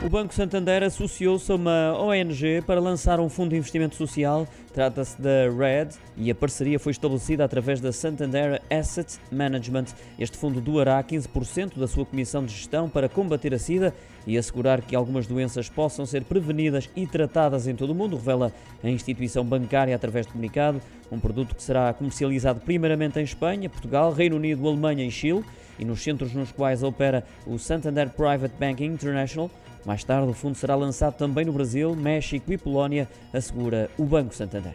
O Banco Santander associou-se a uma ONG para lançar um fundo de investimento social. Trata-se da RED e a parceria foi estabelecida através da Santander Asset Management. Este fundo doará 15% da sua comissão de gestão para combater a SIDA e assegurar que algumas doenças possam ser prevenidas e tratadas em todo o mundo, revela a instituição bancária através de comunicado. Um produto que será comercializado primeiramente em Espanha, Portugal, Reino Unido, Alemanha e Chile e nos centros nos quais opera o Santander Private Banking International. Mais tarde, o fundo será lançado também no Brasil, México e Polónia, assegura o Banco Santander.